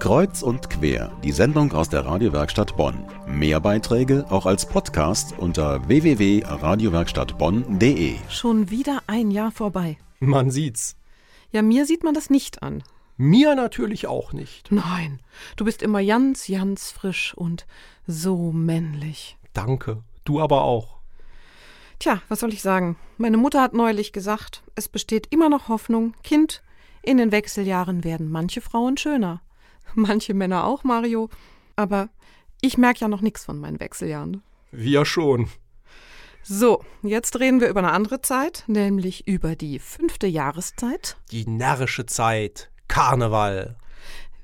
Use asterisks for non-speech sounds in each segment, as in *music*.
Kreuz und quer, die Sendung aus der Radiowerkstatt Bonn. Mehr Beiträge auch als Podcast unter www.radiowerkstattbonn.de. Schon wieder ein Jahr vorbei. Man sieht's. Ja, mir sieht man das nicht an. Mir natürlich auch nicht. Nein, du bist immer ganz, ganz frisch und so männlich. Danke. Du aber auch. Tja, was soll ich sagen? Meine Mutter hat neulich gesagt, es besteht immer noch Hoffnung. Kind, in den Wechseljahren werden manche Frauen schöner. *laughs* Manche Männer auch, Mario. Aber ich merke ja noch nichts von meinen Wechseljahren. Wir schon. So, jetzt reden wir über eine andere Zeit, nämlich über die fünfte Jahreszeit. Die närrische Zeit. Karneval.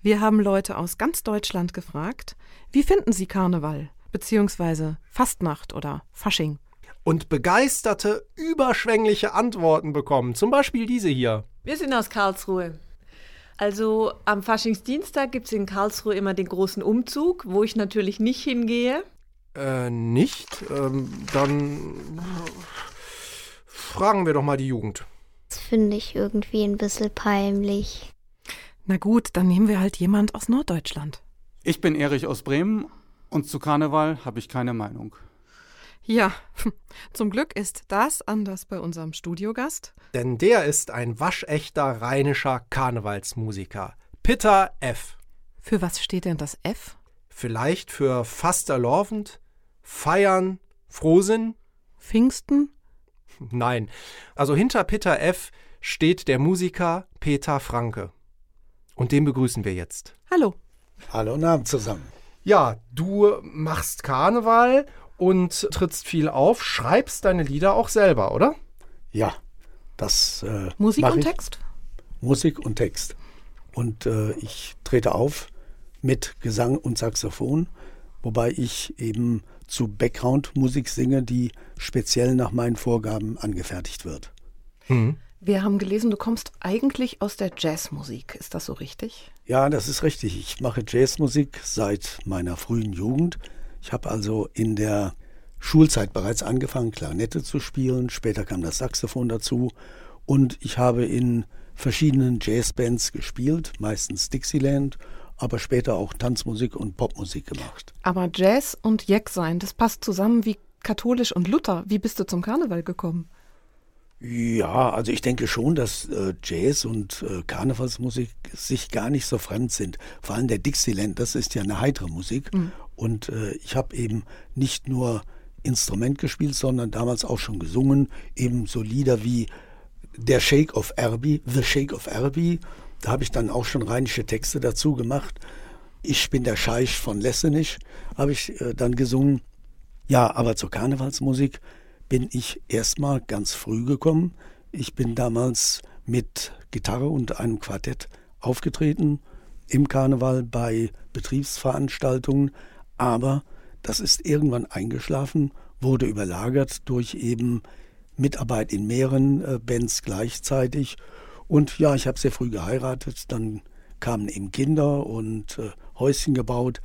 Wir haben Leute aus ganz Deutschland gefragt, wie finden sie Karneval, beziehungsweise Fastnacht oder Fasching? Und begeisterte, überschwängliche Antworten bekommen. Zum Beispiel diese hier. Wir sind aus Karlsruhe. Also am Faschingsdienstag gibt es in Karlsruhe immer den großen Umzug, wo ich natürlich nicht hingehe. Äh, nicht? Ähm, dann fragen wir doch mal die Jugend. Das finde ich irgendwie ein bisschen peinlich. Na gut, dann nehmen wir halt jemand aus Norddeutschland. Ich bin Erich aus Bremen und zu Karneval habe ich keine Meinung. Ja, *laughs* zum Glück ist das anders bei unserem Studiogast. Denn der ist ein waschechter rheinischer Karnevalsmusiker. Pitter F. Für was steht denn das F? Vielleicht für Fasterlovend, Feiern, Frohsinn? Pfingsten? Nein. Also hinter Pitter F steht der Musiker Peter Franke. Und den begrüßen wir jetzt. Hallo. Hallo und Abend zusammen. Ja, du machst Karneval und trittst viel auf, schreibst deine Lieder auch selber, oder? Ja, das. Äh, Musik und ich. Text? Musik und Text. Und äh, ich trete auf mit Gesang und Saxophon, wobei ich eben zu Background-Musik singe, die speziell nach meinen Vorgaben angefertigt wird. Wir haben gelesen, du kommst eigentlich aus der Jazzmusik. Ist das so richtig? Ja, das ist richtig. Ich mache Jazzmusik seit meiner frühen Jugend. Ich habe also in der Schulzeit bereits angefangen, Klarinette zu spielen. Später kam das Saxophon dazu. Und ich habe in verschiedenen Jazzbands gespielt, meistens Dixieland, aber später auch Tanzmusik und Popmusik gemacht. Aber Jazz und Jack sein, das passt zusammen wie katholisch und Luther. Wie bist du zum Karneval gekommen? Ja, also ich denke schon, dass äh, Jazz und äh, Karnevalsmusik sich gar nicht so fremd sind. Vor allem der Dixieland, das ist ja eine heitere Musik. Und äh, ich habe eben nicht nur Instrument gespielt, sondern damals auch schon gesungen. Eben so Lieder wie Der Shake of Erby, The Shake of Erby. Da habe ich dann auch schon rheinische Texte dazu gemacht. Ich bin der Scheich von Lessenich, habe ich äh, dann gesungen. Ja, aber zur Karnevalsmusik bin ich erstmal ganz früh gekommen. Ich bin damals mit Gitarre und einem Quartett aufgetreten im Karneval bei Betriebsveranstaltungen, aber das ist irgendwann eingeschlafen, wurde überlagert durch eben Mitarbeit in mehreren äh, Bands gleichzeitig. Und ja, ich habe sehr früh geheiratet, dann kamen eben Kinder und äh, Häuschen gebaut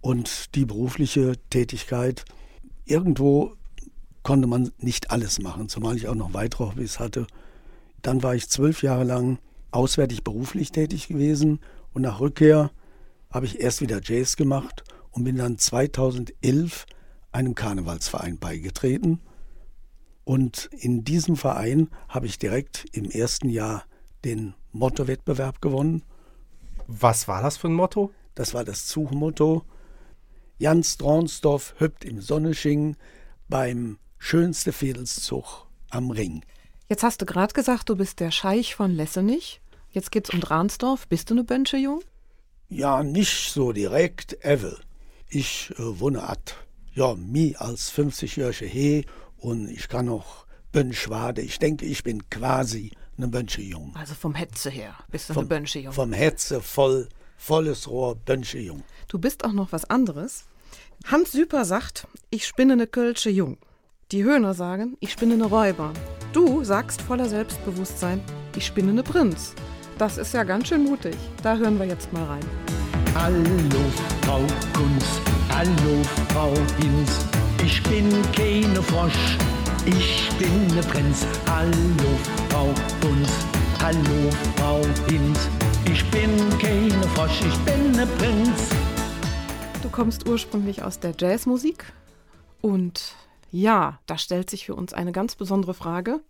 und die berufliche Tätigkeit. Irgendwo konnte man nicht alles machen, zumal ich auch noch weitere Hobbys hatte. Dann war ich zwölf Jahre lang auswärtig beruflich tätig gewesen und nach Rückkehr habe ich erst wieder Jazz gemacht und bin dann 2011 einem Karnevalsverein beigetreten. Und in diesem Verein habe ich direkt im ersten Jahr den Motto-Wettbewerb gewonnen. Was war das für ein Motto? Das war das Zugmotto. Jans Dronsdorf hüpft im Sonnesching beim schönste Fädelszug am Ring. Jetzt hast du gerade gesagt, du bist der Scheich von Lessenich. Jetzt geht's um Dransdorf. Bist du eine Bönsche Jung? Ja, nicht so direkt, Evel. Ich äh, wohne at, ja, mi als 50-jährige He und ich kann auch Bönschwade. Ich denke, ich bin quasi eine Bönsche Jung. Also vom Hetze her bist du eine Bönsche Jung. Vom Hetze voll, volles Rohr Bönsche Jung. Du bist auch noch was anderes. Hans Süper sagt, ich spinne eine Kölsche Jung. Die Höhner sagen, ich spinne eine Räuber. Du sagst voller Selbstbewusstsein, ich spinne eine Prinz. Das ist ja ganz schön mutig. Da hören wir jetzt mal rein. Hallo Frau Kunz, hallo Frau Hinz. Ich bin keine Frosch, ich bin ne Prinz. Hallo Frau Kunz, hallo Frau Hinz. Ich bin keine Frosch, ich bin ne kommst ursprünglich aus der Jazzmusik und ja, da stellt sich für uns eine ganz besondere Frage.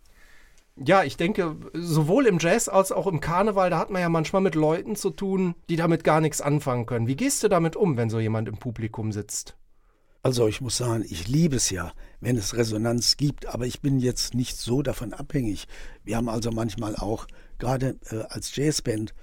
Ja, ich denke, sowohl im Jazz als auch im Karneval, da hat man ja manchmal mit Leuten zu tun, die damit gar nichts anfangen können. Wie gehst du damit um, wenn so jemand im Publikum sitzt? Also ich muss sagen, ich liebe es ja, wenn es Resonanz gibt, aber ich bin jetzt nicht so davon abhängig. Wir haben also manchmal auch gerade äh, als Jazzband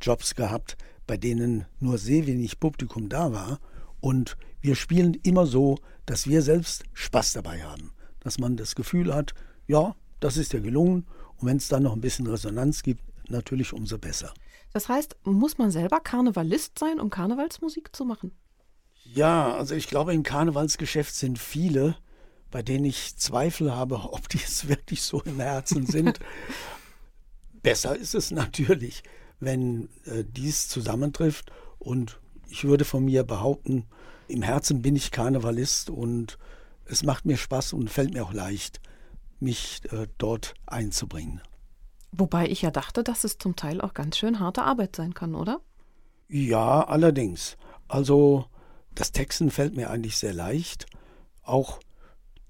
Jobs gehabt, bei denen nur sehr wenig Publikum da war und wir spielen immer so, dass wir selbst Spaß dabei haben, dass man das Gefühl hat, ja, das ist ja gelungen und wenn es dann noch ein bisschen Resonanz gibt, natürlich umso besser. Das heißt, muss man selber Karnevalist sein, um Karnevalsmusik zu machen? Ja, also ich glaube, im Karnevalsgeschäft sind viele, bei denen ich Zweifel habe, *laughs* ob die es wirklich so im Herzen sind. *laughs* Besser ist es natürlich, wenn äh, dies zusammentrifft. Und ich würde von mir behaupten, im Herzen bin ich Karnevalist und es macht mir Spaß und fällt mir auch leicht, mich äh, dort einzubringen. Wobei ich ja dachte, dass es zum Teil auch ganz schön harte Arbeit sein kann, oder? Ja, allerdings. Also das Texten fällt mir eigentlich sehr leicht, auch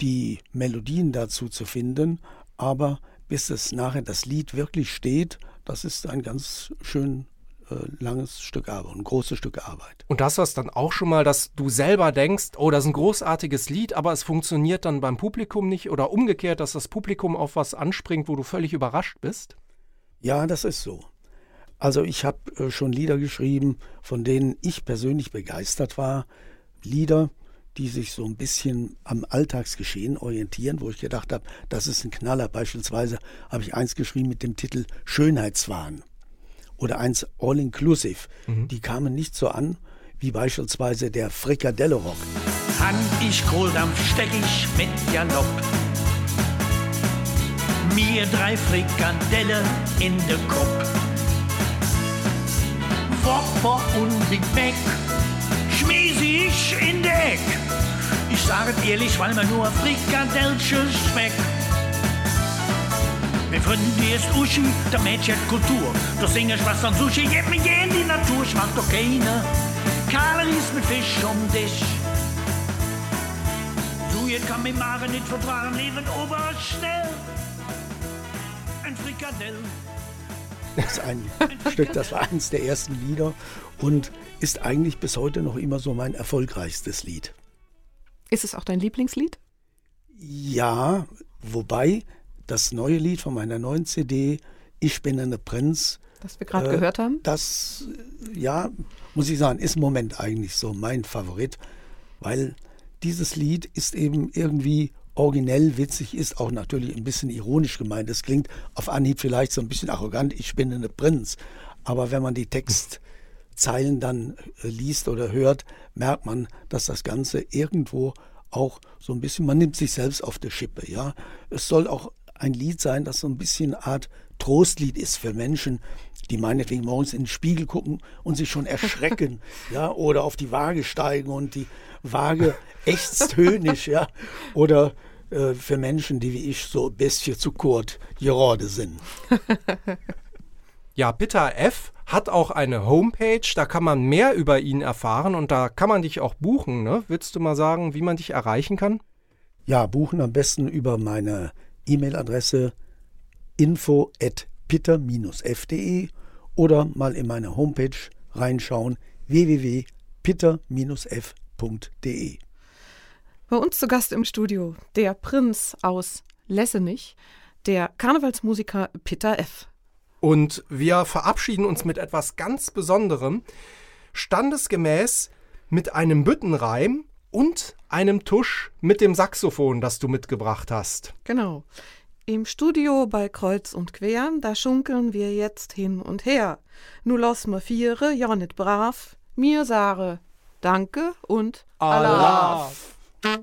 die Melodien dazu zu finden, aber bis es nachher das Lied wirklich steht, das ist ein ganz schön langes Stück Arbeit, ein großes Stück Arbeit. Und das was dann auch schon mal, dass du selber denkst, oh, das ist ein großartiges Lied, aber es funktioniert dann beim Publikum nicht oder umgekehrt, dass das Publikum auf was anspringt, wo du völlig überrascht bist? Ja, das ist so. Also ich habe äh, schon Lieder geschrieben, von denen ich persönlich begeistert war. Lieder, die sich so ein bisschen am Alltagsgeschehen orientieren, wo ich gedacht habe, das ist ein Knaller. Beispielsweise habe ich eins geschrieben mit dem Titel Schönheitswahn oder eins All Inclusive. Mhm. Die kamen nicht so an wie beispielsweise der Frikadelle-Rock. Hand ich Kohldampf, steck ich mit Galopp. Mir drei Frikadelle in de Kopf. Wopper und Big Mac schmiss ich in Deck. Ich sage ehrlich, weil mir nur Frikadellchen schmeckt. Wir finden die ist Uschi, der Mädchen Kultur. Du singst was an Sushi, gib mir in die Natur, ich mag doch keine Kalories mit Fisch um dich. Du, jetzt kann mir Mare nicht vertragen, leben oberschnell. Ein Frikadell. Das ist ein Stück, das war eines der ersten Lieder und ist eigentlich bis heute noch immer so mein erfolgreichstes Lied. Ist es auch dein Lieblingslied? Ja, wobei das neue Lied von meiner neuen CD, Ich bin eine Prinz, das wir gerade äh, gehört haben, das, ja, muss ich sagen, ist im Moment eigentlich so mein Favorit, weil dieses Lied ist eben irgendwie originell, witzig, ist auch natürlich ein bisschen ironisch gemeint. Es klingt auf Anhieb vielleicht so ein bisschen arrogant, ich bin eine Prinz. Aber wenn man die Textzeilen dann äh, liest oder hört, merkt man, dass das Ganze irgendwo auch so ein bisschen, man nimmt sich selbst auf die Schippe, ja. Es soll auch ein Lied sein, das so ein bisschen eine Art Trostlied ist für Menschen, die meinetwegen morgens in den Spiegel gucken und sich schon erschrecken, *laughs* ja, oder auf die Waage steigen und die Waage ächzt höhnisch, ja, oder äh, für Menschen, die wie ich so ein bisschen zu kurz gerade sind. *laughs* Ja, Peter F. hat auch eine Homepage, da kann man mehr über ihn erfahren und da kann man dich auch buchen. Ne? Willst du mal sagen, wie man dich erreichen kann? Ja, buchen am besten über meine E-Mail-Adresse info at pitter-f.de oder mal in meine Homepage reinschauen www.pitter-f.de. Bei uns zu Gast im Studio der Prinz aus Lessenich, der Karnevalsmusiker Peter F. Und wir verabschieden uns mit etwas ganz Besonderem, standesgemäß mit einem Büttenreim und einem Tusch mit dem Saxophon, das du mitgebracht hast. Genau. Im Studio bei Kreuz und Quer, da schunkeln wir jetzt hin und her. Nu los ma viere, ja nit brav, mir sare. Danke und Allah. Allah.